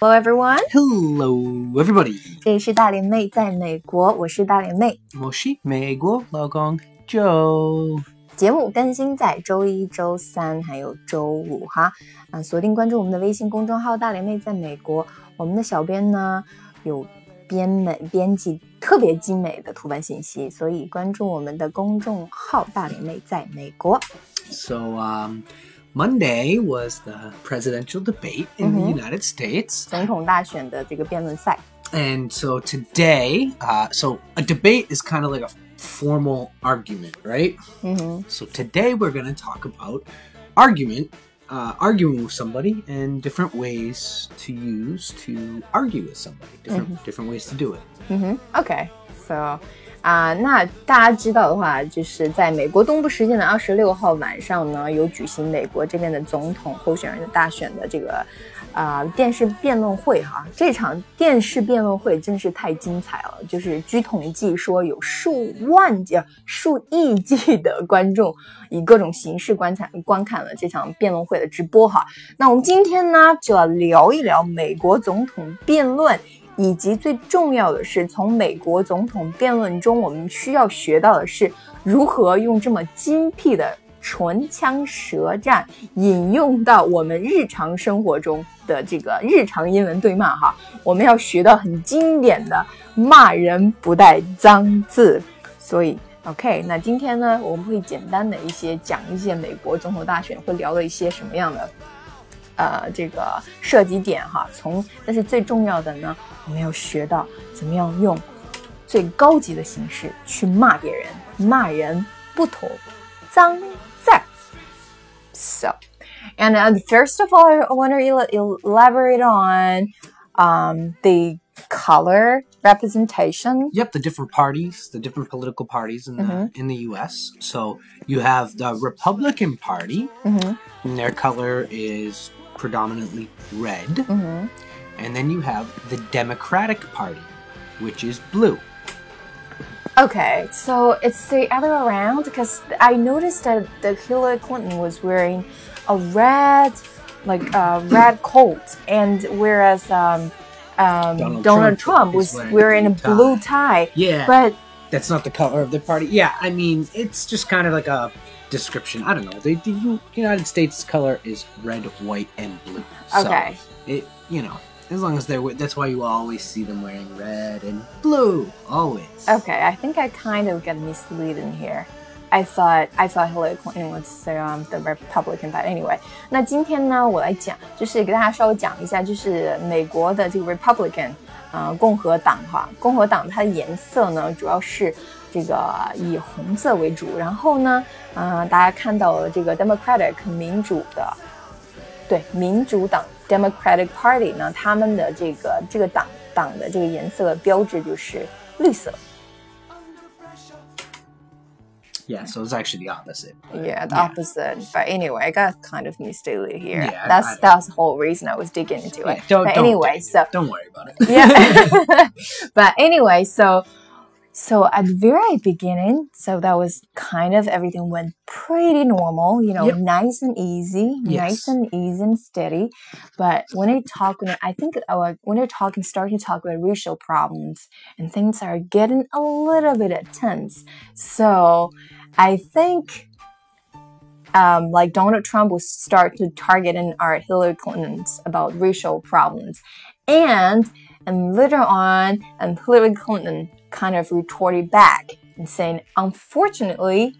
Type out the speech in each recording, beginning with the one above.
Hello everyone. Hello, everybody. 这里是大连妹在美国，我是大连妹。我是美国老公 Joe。节目更新在周一、周三还有周五哈，啊，锁定关注我们的微信公众号“大连妹在美国”。我们的小编呢有 编美编辑特别精美的图文信息，所以关注我们的公众号“大连妹在美国”。 So, um, Monday was the presidential debate in the United States. 总统大选的这个辩论赛。 And so today, uh, so a debate is kind of like a formal argument, right? 嗯哼， So today we're going to talk about argument, uh, arguing with somebody, and different ways to use to argue with somebody. Different different ways to do it. 嗯哼，OK，so 啊、那大家知道的话，就是在美国东部时间的二十六号晚上呢，有举行美国这边的总统候选人的大选的这个啊、电视辩论会哈。这场电视辩论会真是太精彩了，就是据统计说有数万计、数亿计的观众以各种形式观看观看了这场辩论会的直播哈。那我们今天呢就要聊一聊美国总统辩论。以及最重要的是，从美国总统辩论中，我们需要学到的是如何用这么精辟的唇枪舌战引用到我们日常生活中的这个日常英文对骂哈。我们要学到很经典的骂人不带脏字，所以。OK，那今天呢，我们会简单的一些讲一些美国总统大选会聊的一些什么样的呃这个涉及点哈，从但是最重要的呢，我们要学到怎么样用最高级的形式去骂别人，骂人不妥脏字儿。So, and uh, first of all, I want to el- elaborate on um, the color representation. Yep, the different parties, the different political parties in the in the U.S. So you have the Republican Party, Mhm. and their color is predominantly red, Mhm. and then you have the Democratic Party, which is blue. Okay, so it's the other way around because I noticed that, that Hillary Clinton was wearing a red, like a red coat, and whereas um, um, Donald Donald, Trump Trump, was wearing wearing, a blue blue tie. Yeah, But that's not the color of the party. Yeah, I mean it's just kind of like a description. I don't know. The, the U- United States color is red, white, and blue. So Okay. it you know as long as they're wi- that's why you always see them wearing red and blue always. okay, I think I kind of get misleading here. I thought I thought Hillary Clinton was um, the Republican, but anyway. 那今天呢，我来讲，就是给大家稍微讲一下，就是美国的这个 Republican，呃，共和党哈，共和党它的颜色呢，主要是 这个以红色为主，然后呢，呃，大家看到了这个 Democratic 民主的，对，民主党 Democratic Party 呢，他们的这个这个党党的这个颜色标志就是绿色。Yeah, so it's actually the opposite. Yeah, the Yeah. opposite. But anyway, I got kind of misleading here. Yeah, that's I- that's the whole reason I was digging into Yeah, it. don't, but don't- anyway, so don't worry about it. yeah. but anyway, so so at the very beginning, so that was kind of everything went pretty normal, you know, Yep. nice and easy, nice and easy and steady. But when they talk, when I think uh, when they're talking, starting to talk about racial problems and things are getting a little bit tense. So I think um, like Donald Trump will start to target and our Hillary Clinton's about racial problems, and and later on, and Hillary Clinton kind of retorted back and saying, unfortunately,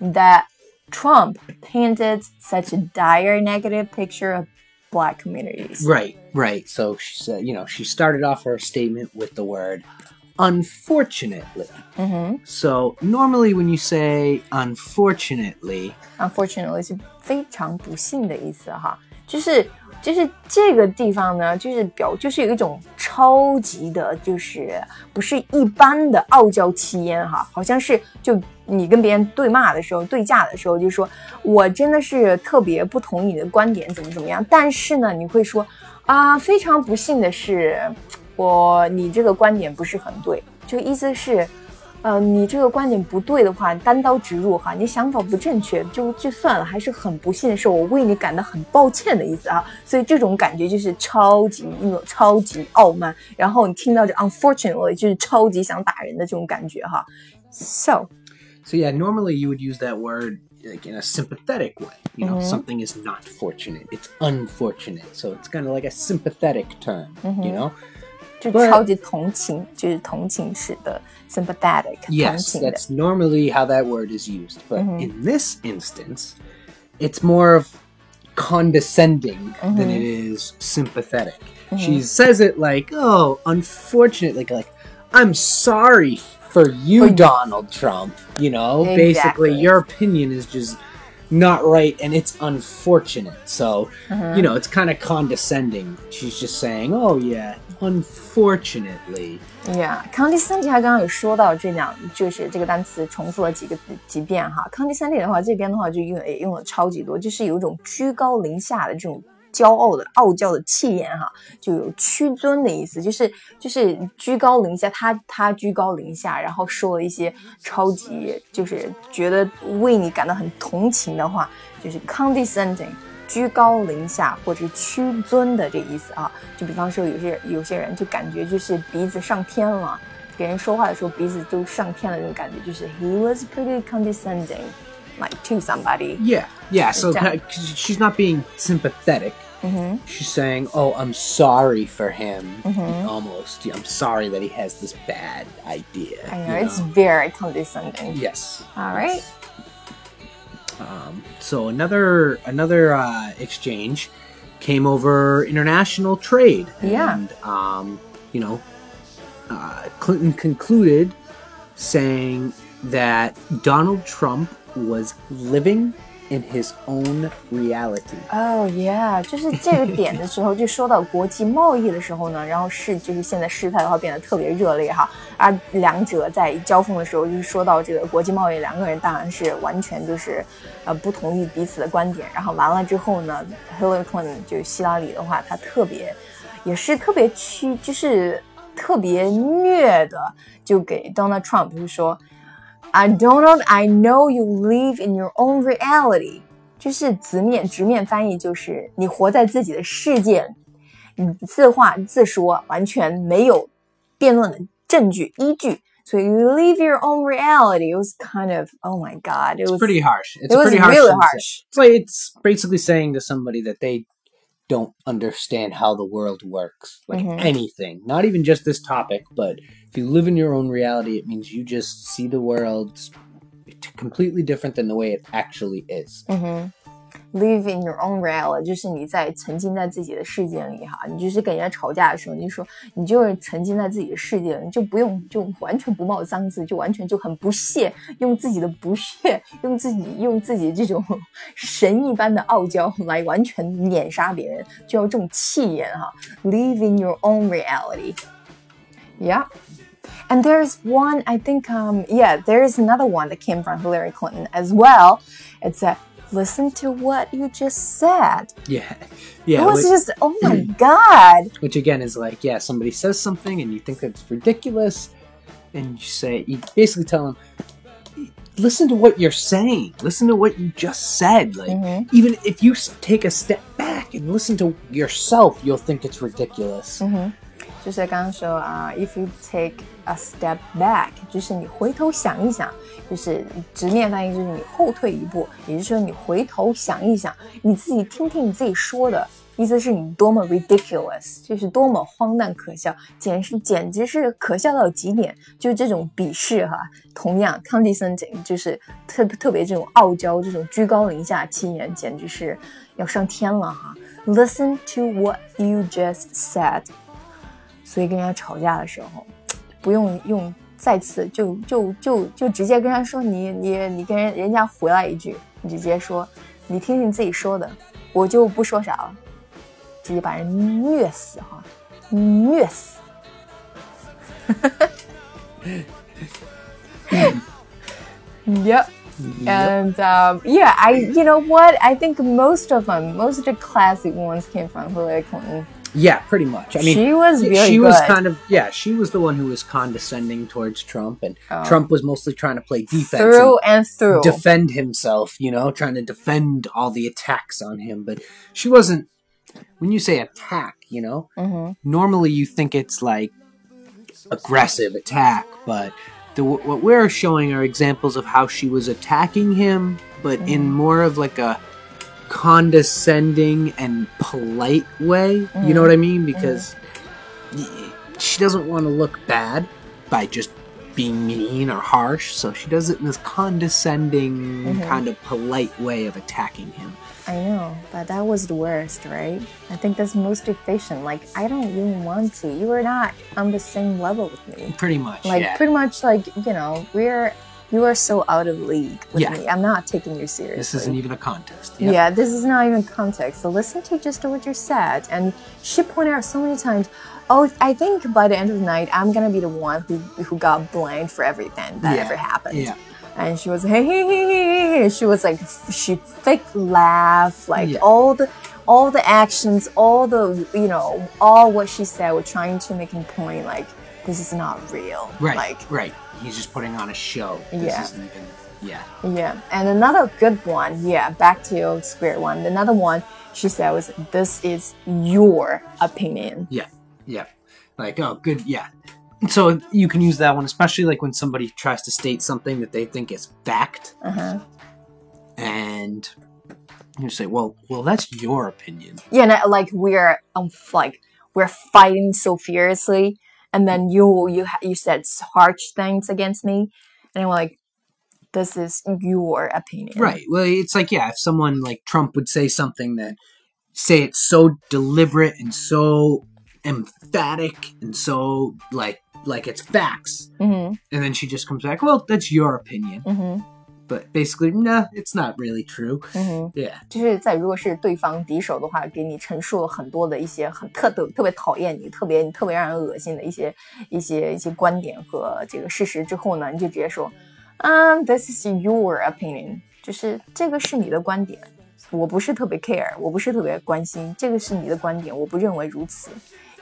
that Trump painted such a dire negative picture of black communities. Right, right. So she said, you know, she started off her statement with the word unfortunately. hmm So normally when you say unfortunately, Unfortunately 是非常不幸的意思哈，就是 就是这个地方呢，就是表就是有一种超级的，就是不是一般的傲娇气焰哈，好像是就你跟别人对骂的时候、对架的时候，就说我真的是特别不同意你的观点，怎么怎么样，但是呢，你会说啊，非常不幸的是，我你这个观点不是很对，就意思是。呃，你这个观点不对的话，单刀直入哈，你想法不正确就就算了，还是很不幸的是，我为你感到很抱歉的意思啊。所以这种感觉就是超级那种超级傲慢，然后你听到这 unfortunately 就是超级想打人的这种感觉哈。So, So yeah, normally you would use that word like in a sympathetic way. You know, something is not fortunate; it's unfortunate. So it's kind of like a sympathetic term. You know. 就 But- 超级同情，就是同情式的 sympathetic 同 Yes, 情的。 that's normally how that word is used. But in this instance, it's more of condescending than it is sympathetic. She says it like, "Oh, unfortunate," like like, "I'm sorry for you, Donald Trump." You know, basically, Exactly. your opinion is just not right, and it's unfortunate. So, you know, it's kind of condescending. She's just saying, "Oh yeah, unfortunately." Yeah, condescending，他刚刚有说到这两，就是这个单词重复了几个几遍哈。condescending 的话，这边的话就用也用了超级多，就是有一种居高临下的这种骄傲的傲娇的气焰哈，就有屈尊的意思，就是就是居高临下，他他居高临下，然后说了一些超级就是觉得为你感到很同情的话，就是 condescending。居高临下或者屈尊的这意思啊，就比方说有些有些人就感觉就是鼻子上天了，给人说话的时候鼻子都上天了，这种感觉就是 he was pretty condescending like to somebody。 Yeah, yeah. So Yeah. kinda- 'cause she's not being sympathetic. She's saying, "Oh, I'm sorry for him." Almost, yeah, I'm sorry that he has this bad idea. I know you it's know? very condescending. yes. All right. Um, so another another uh, exchange came over international trade. Yeah. And um, you know, uh, Clinton concluded saying that Donald Trump was living in his own reality. Oh yeah，就是这个点的时候，就说到国际贸易的时候呢，然后是就是现在事态的话变得特别热烈哈，而两者在交锋的时候，就是说到这个国际贸易，两个人当然是完全就是呃不同意彼此的观点，然后完了之后呢，Hillary Clinton 就希拉里的话，她特别也是特别屈，就是特别虐的，就给 Donald Trump 就说。I Donald, I know you live in your own reality，就是直面直面翻译就是你活在自己的世界里，你自话自说，完全没有辩论的证据依据。所以 you live your own reality. It was kind of oh my god, it It's was pretty harsh. It's it was pretty harsh. really thing to say. harsh. It's like it's basically saying to somebody that they don't understand how the world works, like Mhm. anything. Not even just this topic, but if you live in your own reality, it means you just see the world t- completely different than the way it actually is. 嗯哼，live in your own reality，就是你在沉浸在自己的世界里哈。你就是跟人家吵架的时候，你就说你就是沉浸在自己的世界里，你就不用就完全不冒脏字，就完全就很不屑，用自己的不屑，用自己用自己这种神一般的傲娇来完全碾杀别人，就要这种气焰哈。Live in your own reality。 And there's one, I think, um, yeah, there is another one that came from Hillary Clinton as well. It's a listen to what you just said. Yeah. Yeah. It was Which, just, oh my God. which again is like, yeah, somebody says something and you think that's ridiculous, and you say, you basically tell them, listen to what you're saying. Listen to what you just said. Like, Mhm. even if you take a step back and listen to yourself, you'll think it's ridiculous. 就是刚刚说啊、i f you take a step back，就是你回头想一想，就是直面翻译就是你后退一步，也就是说你回头想一想，你自己听听你自己说的，意思是你多么 ridiculous，就是多么荒诞可笑，简直简直是可笑到极点，就是这种鄙视哈。同样，condescending 就是特特别这种傲娇，这种居高临下气焰，简直是要上天了哈。Listen to what you just said。所以跟人家吵架的时候，不用用再次就就就就直接跟人家说你你你跟人人家回来一句，你直接说你听听自己说的，我就不说啥了，直接把人虐死哈，虐死。yep. And um, yeah, I you know what? I think most of them, most of the classic ones came from Hillary Clinton. Yeah, pretty much. I mean, she was really she good. was kind of yeah. She was the one who was condescending towards Trump, and Oh. Trump was mostly trying to play defense through and through. defend himself. You know, trying to defend all the attacks on him. But she wasn't. When you say attack, you know, hmm normally you think it's like aggressive attack, but the, what we're showing are examples of how she was attacking him, but in more of like a condescending and polite way. You know what I mean? Because y- she doesn't want to look bad by just being mean or harsh, so she does it in this condescending, mm-hmm. kind of polite way of attacking him. I know, but that was the worst, right? I think that's most efficient. Like, I don't even want to. You are not on the same level with me. Pretty much, Like, yeah. pretty much, like you know, we're you are so out of league with Yeah. me. I'm not taking you seriously. This isn't even a contest. Yeah. this is not even context. So listen to just what you said. And she pointed out so many times, oh, I think by the end of the night, I'm gonna be the one who who got blamed for everything that Yeah. ever happened. Yeah. And she was hey hey hey hey hey. She was like she fake laugh like Yeah. all the all the actions, all the you know, all what she said were trying to make a point like this is not real. Right. Like right. He's just putting on a show. This Yeah. isn't even. Yeah. Yeah, and another good one, yeah, back to your square one. Another one she said was, "This is your opinion." Yeah. Yeah. Like, oh, good. Yeah. So you can use that one, especially like when somebody tries to state something that they think is fact, Uh huh. and you say, well, well, that's your opinion. Yeah, and, like we're um, like we're fighting so fiercely, and then you you you said harsh things against me, and I'm like, "This is your opinion." Right. Well, it's like, yeah, if someone like Trump would say something that, say it's so deliberate and so emphatic and so like like it's facts, Mm-hmm. and then she just comes back, well, that's your opinion. Mm-hmm But basically, nah, it's not really true. Mm-hmm. Yeah. 就是在如果是对方敌手的话，给你陈述了很多的一些很特特特别讨厌你、特别特别让人恶心的一些一些一些观点和这个事实之后呢，你就直接说，嗯、t h i s is your opinion，就是这个是你的观点，我不是特别 care，我不是特别关心，这个是你的观点，我不认为如此。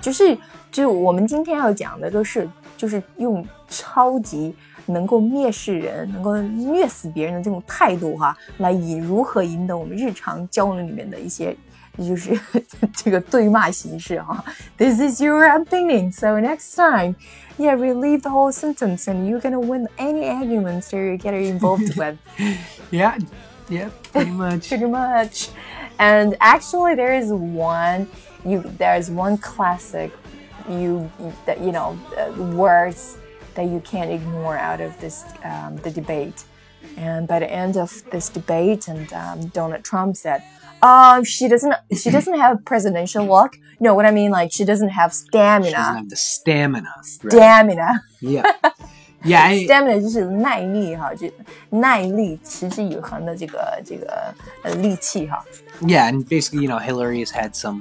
就是就我们今天要讲的都是，就是用超级 能够蔑视人、能够虐死别人的这种态度哈，来引如何引导我们日常交流里面的一些，就是这个对骂形式哈。This is your opinion, so next time, yeah, relieve the whole sentence, and you're gonna win any arguments that you get involved with. Yeah. Yeah. Pretty much. pretty much. And actually, there is one you there's one classic you that you know uh, words that you can't ignore out of this um, the debate. And by the end of this debate, and um, Donald Trump said, "Um, she doesn't she doesn't have presidential luck. No, what I mean like she doesn't have She doesn't stamina. have the stamina. Right. Stamina." Yeah. Yeah. I- stamina 就是耐力哈，就耐力持之以恒的这个这个呃力气哈。 Yeah, and basically, you know, Hillary has had some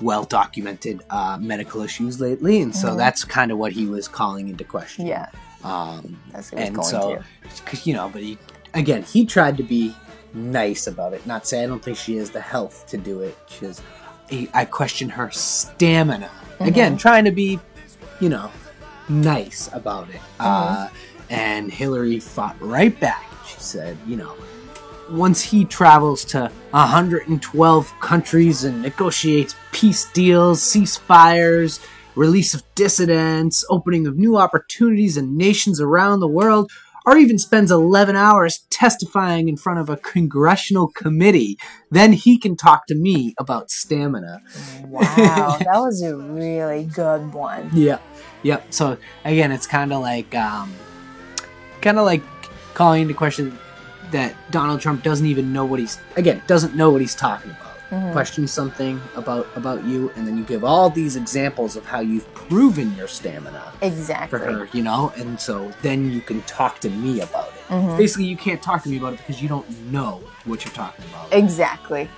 well documented uh, medical issues lately, and so that's kind of what he was calling into question. Yeah, Um, that's what and so, to. you know, but he, again, he tried to be nice about it, not say, I don't think she has the health to do it. She has, I I question her stamina. Again, trying to be, you know, nice about it. Uh, and Hillary fought right back. She said, you know, once he travels to 112 countries and negotiates peace deals, ceasefires, release of dissidents, opening of new opportunities in nations around the world, or even spends 11 hours testifying in front of a congressional committee, then he can talk to me about stamina. Wow, that was a really good one. Yeah. Yep. So again, it's kind of like, um, kind of like calling into question that Donald Trump doesn't even know what he's again doesn't know what he's talking about. Mhm. Question something about about you, and then you give all these examples of how you've proven your stamina Exactly. for her, you know, and so then you can talk to me about it. Mhm. Basically, you can't talk to me about it because you don't know what you're talking about. Exactly.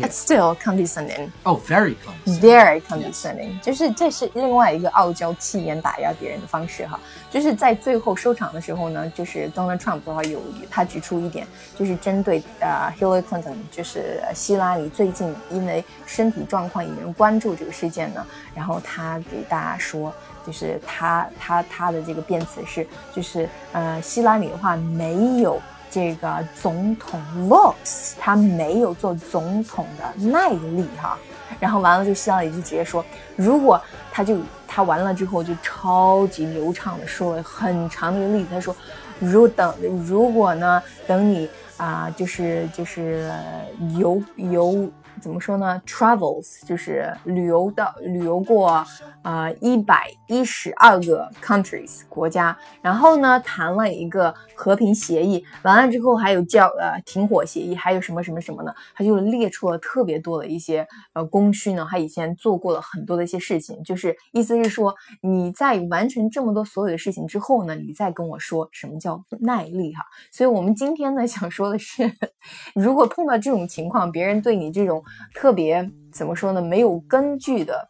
It's still condescending. Oh, very condescending. Very condescending，、就是这是另外一个傲娇气焰打压别人的方式哈。就是在最后收场的时候呢，就是 Donald Trump 的话有他指出一点，就是针对呃 Hillary Clinton，就是希拉里最近因为身体状况引人关注这个事件呢，然后他给大家说，就是他他他的这个辩词是，就是呃希拉里的话没有。这个总统 looks，他没有做总统的耐力哈。然后完了，就希拉里就直接说，如果他就他完了之后就超级流畅的说了很长的一个例子，他说，如等如果呢，等你啊、就是就是有有。怎么说呢？Travels 就是旅游的，旅游过呃一百一十二个 countries 国家，然后呢谈了一个和平协议，完了之后还有叫呃停火协议，还有什么什么什么呢？他就列出了特别多的一些呃功勋呢，他以前做过了很多的一些事情，就是意思是说你在完成这么多所有的事情之后呢，你再跟我说什么叫耐力哈。所以我们今天呢想说的是，如果碰到这种情况，别人对你这种特别怎么说呢？没有根据的，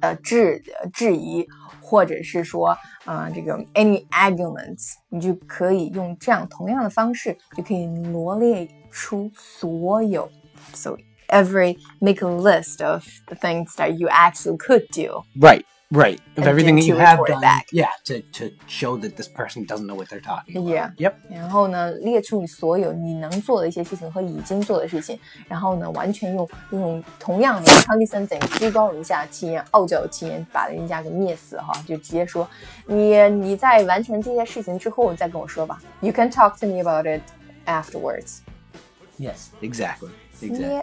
呃质质疑，或者是说，呃，这个 any arguments，你就可以用这样同样的方式，就可以罗列出所有，so every make a list of the things that you actually could do. Right, right. Of And everything then that you to have report it done. back. Yeah, to, to show that this person doesn't know what they're talking about. Yeah. Yep. 然后呢，列出你所有你能做的一些事情和已经做的事情，然后呢，完全用用同样的 condescending 居高临下的气焰、傲娇的气焰，把人家给灭死哈，就直接说你你在完成这些事情之后，你再跟我说吧。You can talk to me about it afterwards. Yes. Exactly. Exactly.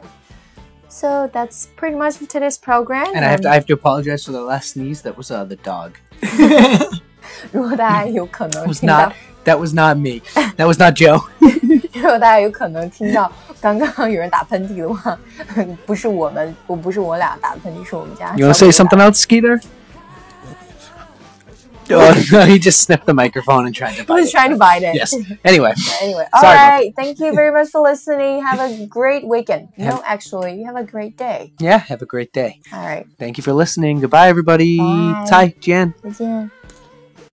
Yeah. So that's pretty much today's program. And I have to I have to apologize for the last sneeze. That was uh, the dog. 如果大家有可能 was 听到 not that was not me. That was not Joe. 如果大家有可能听到刚刚有人打喷嚏的话，不是我们，我不是我俩打的喷嚏，是我们家。 You want to say something else, Skeeter? Oh, no, he just sniffed the microphone and tried to bite was it. trying to bite it. Yes. Anyway, Anyway, all Sorry right. Thank you very much for listening. Have a great weekend. No, actually, you have a great day. yeah, have a great day. All right. Thank you for listening. Goodbye, everybody. Bye. Ty, Jan. 再见。